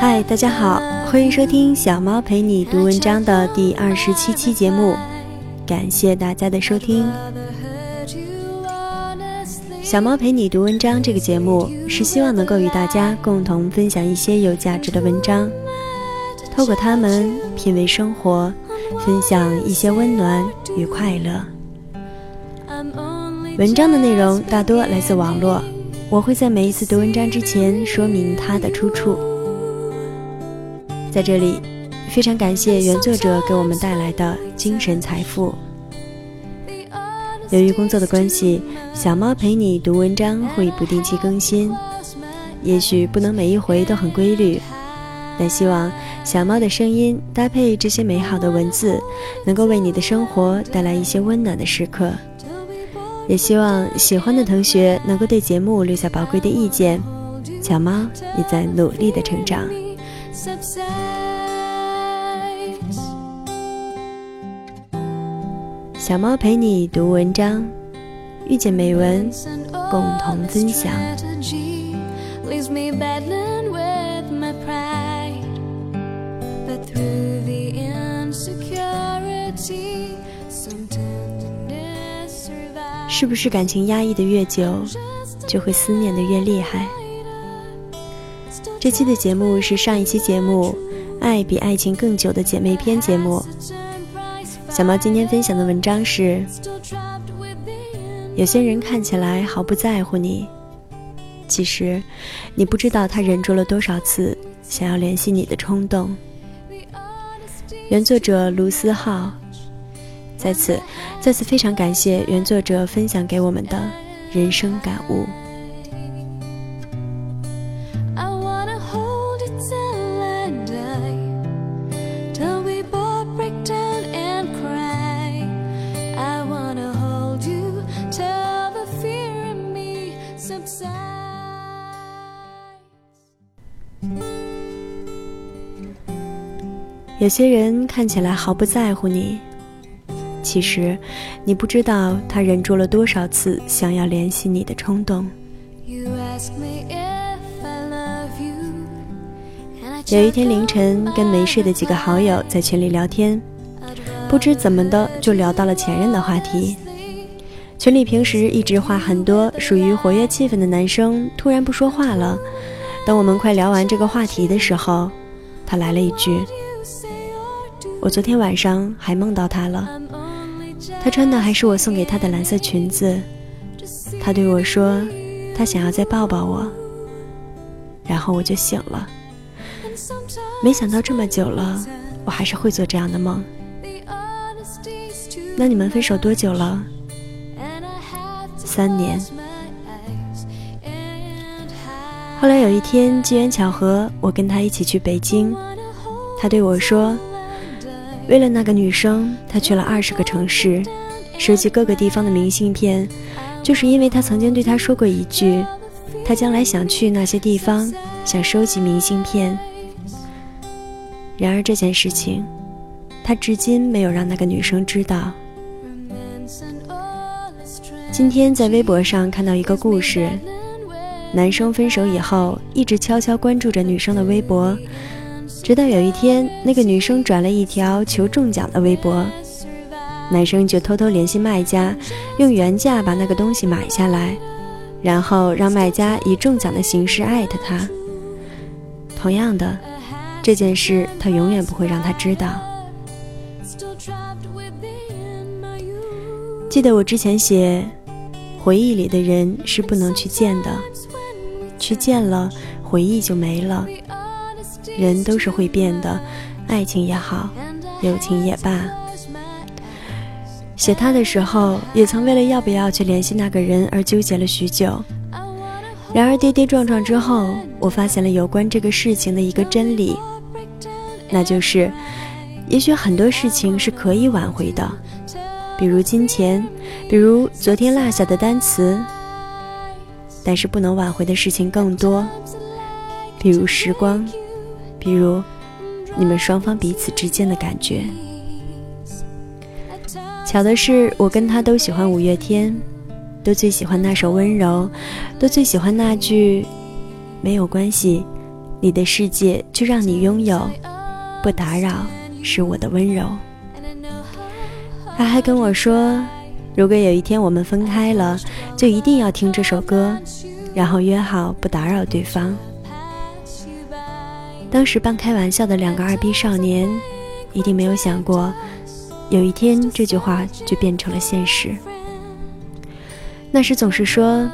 嗨，大家好，欢迎收听小猫陪你读文章的第二十七期节目，感谢大家的收听。小猫陪你读文章这个节目是希望能够与大家共同分享一些有价值的文章，透过它们品味生活，分享一些温暖与快乐。文章的内容大多来自网络，我会在每一次读文章之前说明它的出处。在这里，非常感谢原作者给我们带来的精神财富。由于工作的关系，小猫陪你读文章会不定期更新，也许不能每一回都很规律，但希望小猫的声音搭配这些美好的文字，能够为你的生活带来一些温暖的时刻。也希望喜欢的同学能够对节目留下宝贵的意见。小猫也在努力的成长。小猫陪你读文章，遇见美文，共同分享。是不是感情压抑的越久，就会思念的越厉害？这期的节目是上一期节目《爱比爱情更久》的姐妹篇节目。小猫今天分享的文章是：有些人看起来毫不在乎你，其实你不知道他忍住了多少次想要联系你的冲动。原作者卢思浩，在此再次非常感谢原作者分享给我们的人生感悟。有些人看起来毫不在乎你，其实你不知道他忍住了多少次想要联系你的冲动。有一天凌晨，跟没事的几个好友在群里聊天，不知怎么的就聊到了前任的话题。群里平时一直话很多、属于活跃气氛的男生突然不说话了。等我们快聊完这个话题的时候，他来了一句。我昨天晚上还梦到他了，他穿的还是我送给他的蓝色裙子。他对我说，他想要再抱抱我，然后我就醒了。没想到这么久了，我还是会做这样的梦。那你们分手多久了？三年。后来有一天机缘巧合，我跟他一起去北京，他对我说。为了那个女生，他去了二十个城市，收集各个地方的明信片，就是因为他曾经对他说过一句，他将来想去那些地方，想收集明信片。然而这件事情，他至今没有让那个女生知道。今天在微博上看到一个故事，男生分手以后，一直悄悄关注着女生的微博。直到有一天，那个女生转了一条求中奖的微博，男生就偷偷联系卖家，用原价把那个东西买下来，然后让卖家以中奖的形式艾特他。同样的，这件事他永远不会让他知道。记得我之前写，回忆里的人是不能去见的，去见了，回忆就没了。人都是会变的，爱情也好，友情也罢。写他的时候，也曾为了要不要去联系那个人而纠结了许久。然而跌跌撞撞之后，我发现了有关这个事情的一个真理，那就是，也许很多事情是可以挽回的，比如金钱，比如昨天落下的单词。但是不能挽回的事情更多，比如时光。比如，你们双方彼此之间的感觉。巧的是，我跟他都喜欢五月天，都最喜欢那首《温柔》，都最喜欢那句“没有关系，你的世界就让你拥有，不打扰是我的温柔。他还跟我说，如果有一天我们分开了，就一定要听这首歌，然后约好不打扰对方。当时半开玩笑的两个二逼少年，一定没有想过，有一天这句话就变成了现实。那时总是说，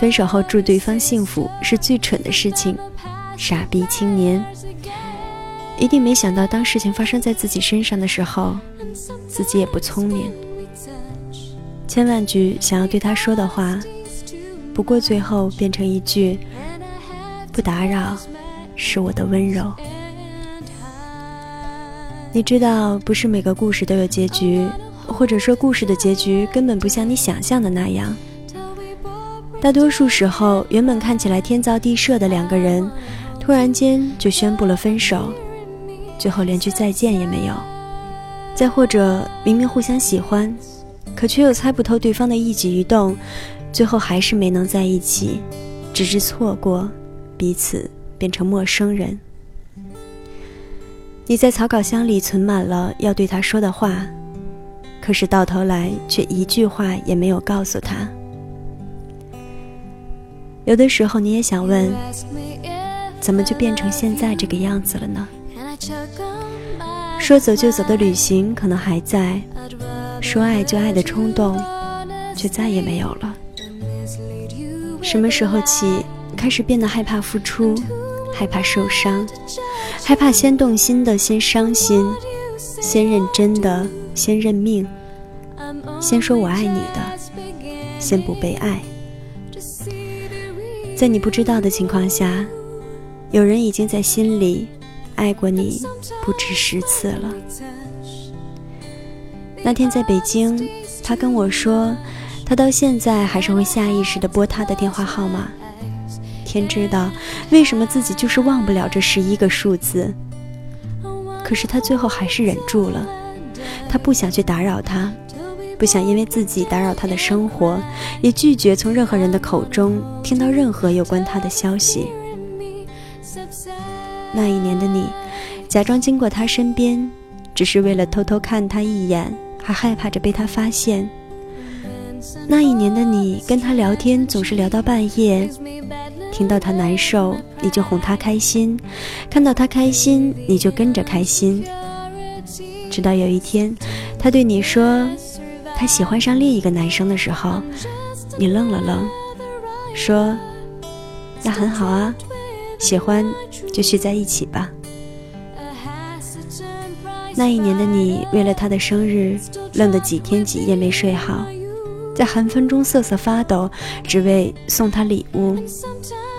分手后祝对方幸福是最蠢的事情，傻逼青年。一定没想到，当事情发生在自己身上的时候，自己也不聪明。千万句想要对他说的话，不过最后变成一句“不打扰”。是我的温柔。你知道，不是每个故事都有结局，或者说故事的结局根本不像你想象的那样。大多数时候，原本看起来天造地设的两个人，突然间就宣布了分手，最后连句再见也没有。再或者，明明互相喜欢，可却又猜不透对方的一举一动，最后还是没能在一起，只是错过彼此。变成陌生人。你在草稿箱里存满了要对他说的话，可是到头来却一句话也没有告诉他。有的时候你也想问，怎么就变成现在这个样子了呢？说走就走的旅行可能还在，说爱就爱的冲动却再也没有了。什么时候起开始变得害怕付出？害怕受伤，害怕先动心的先伤心，先认真的先认命，先说我爱你的先不被爱。在你不知道的情况下，有人已经在心里爱过你不止十次了。那天在北京，他跟我说，他到现在还是会下意识的拨他的电话号码。天知道，为什么自己就是忘不了这十一个数字。可是他最后还是忍住了，他不想去打扰他，不想因为自己打扰他的生活，也拒绝从任何人的口中听到任何有关他的消息。那一年的你，假装经过他身边，只是为了偷偷看他一眼，还害怕着被他发现。那一年的你，跟他聊天总是聊到半夜。听到他难受，你就哄他开心；看到他开心，你就跟着开心。直到有一天，他对你说他喜欢上另一个男生的时候，你愣了愣，说：“那很好啊，喜欢就去在一起吧。”那一年的你，为了他的生日，愣得几天几夜没睡好，在寒风中瑟瑟发抖，只为送他礼物。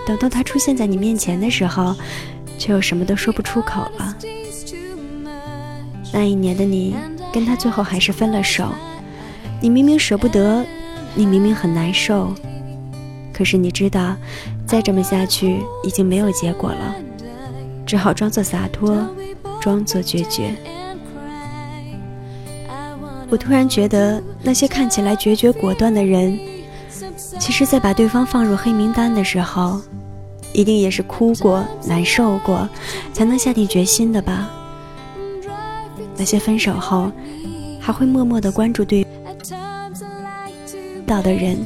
等到他出现在你面前的时候，却又什么都说不出口了。那一年的你，跟他最后还是分了手。你明明舍不得，你明明很难受，可是你知道，再这么下去已经没有结果了，只好装作洒脱，装作决绝。我突然觉得，那些看起来决绝果断的人，其实，在把对方放入黑名单的时候。一定也是哭过、难受过，才能下定决心的吧？那些分手后还会默默的关注对到的人，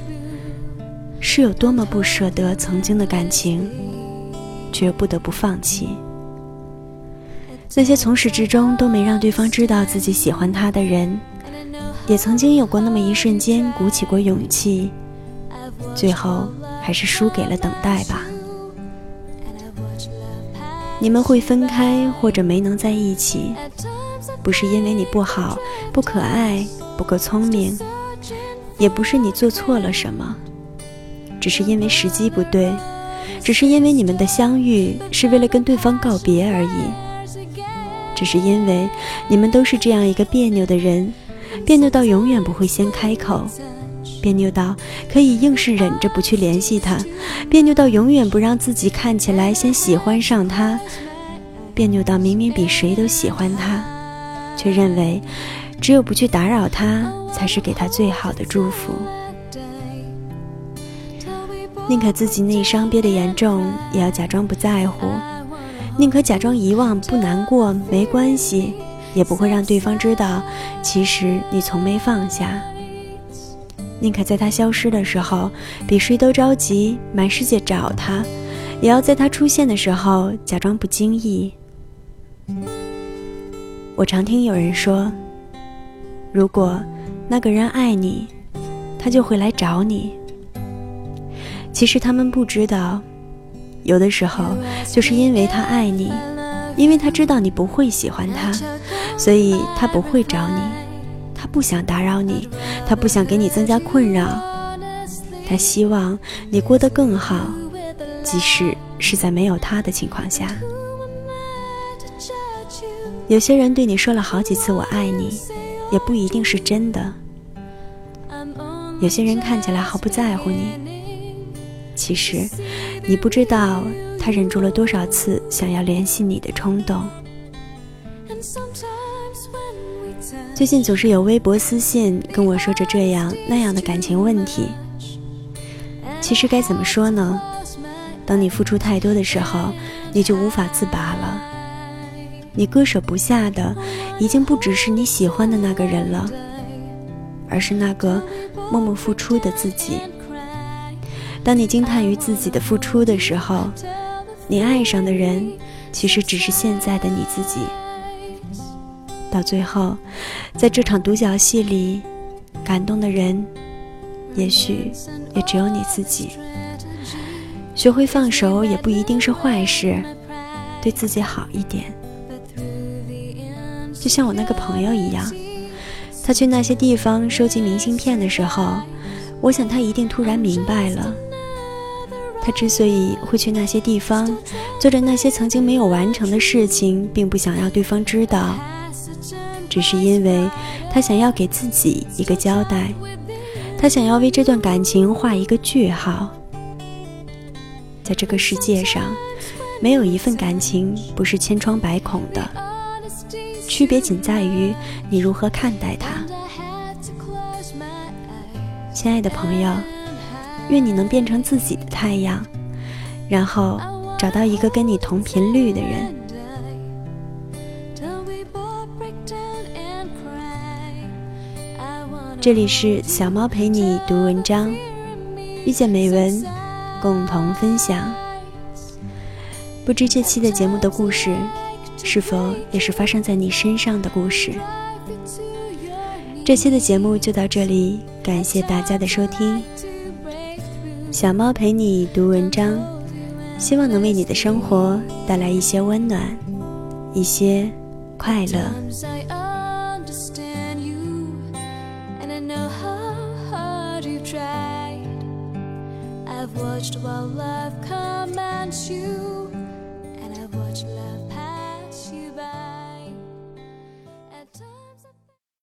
是有多么不舍得曾经的感情，却不得不放弃。那些从始至终都没让对方知道自己喜欢他的人，也曾经有过那么一瞬间鼓起过勇气，最后还是输给了等待吧。你们会分开，或者没能在一起，不是因为你不好、不可爱、不够聪明，也不是你做错了什么，只是因为时机不对，只是因为你们的相遇是为了跟对方告别而已，只是因为你们都是这样一个别扭的人，别扭到永远不会先开口。别扭到可以硬是忍着不去联系他，别扭到永远不让自己看起来先喜欢上他，别扭到明明比谁都喜欢他，却认为只有不去打扰他才是给他最好的祝福。宁可自己内伤憋得严重，也要假装不在乎，宁可假装遗忘，不难过，没关系，也不会让对方知道，其实你从没放下。宁可在他消失的时候，比谁都着急，满世界找他，也要在他出现的时候假装不经意。我常听有人说，如果那个人爱你，他就会来找你。其实他们不知道。有的时候，就是因为他爱你，因为他知道你不会喜欢他，所以他不会找你，不想打扰你，他不想给你增加困扰，他希望你过得更好，即使是在没有他的情况下。有些人对你说了好几次“我爱你”，也不一定是真的。有些人看起来毫不在乎你。其实，你不知道他忍住了多少次想要联系你的冲动。最近总是有微博私信跟我说着这样那样的感情问题。其实该怎么说呢？当你付出太多的时候，你就无法自拔了。你割舍不下的，已经不只是你喜欢的那个人了，而是那个默默付出的自己。当你惊叹于自己的付出的时候，你爱上的人其实只是现在的你自己。到最后，在这场独角戏里，感动的人也许也只有你自己。学会放手也不一定是坏事，对自己好一点。就像我那个朋友一样，他去那些地方收集明信片的时候，我想他一定突然明白了。他之所以会去那些地方，做着那些曾经没有完成的事情，并不想要对方知道，只是因为他想要给自己一个交代，他想要为这段感情画一个句号。在这个世界上，没有一份感情不是千疮百孔的，区别仅在于你如何看待它。亲爱的朋友。愿你能变成自己的太阳，然后找到一个跟你同频率的人。这里是小猫陪你读文章，遇见美文，共同分享。不知这期的节目的故事，是否也是发生在你身上的故事？这期的节目就到这里，感谢大家的收听。小猫陪你读文章，希望能为你的生活带来一些温暖，一些快乐。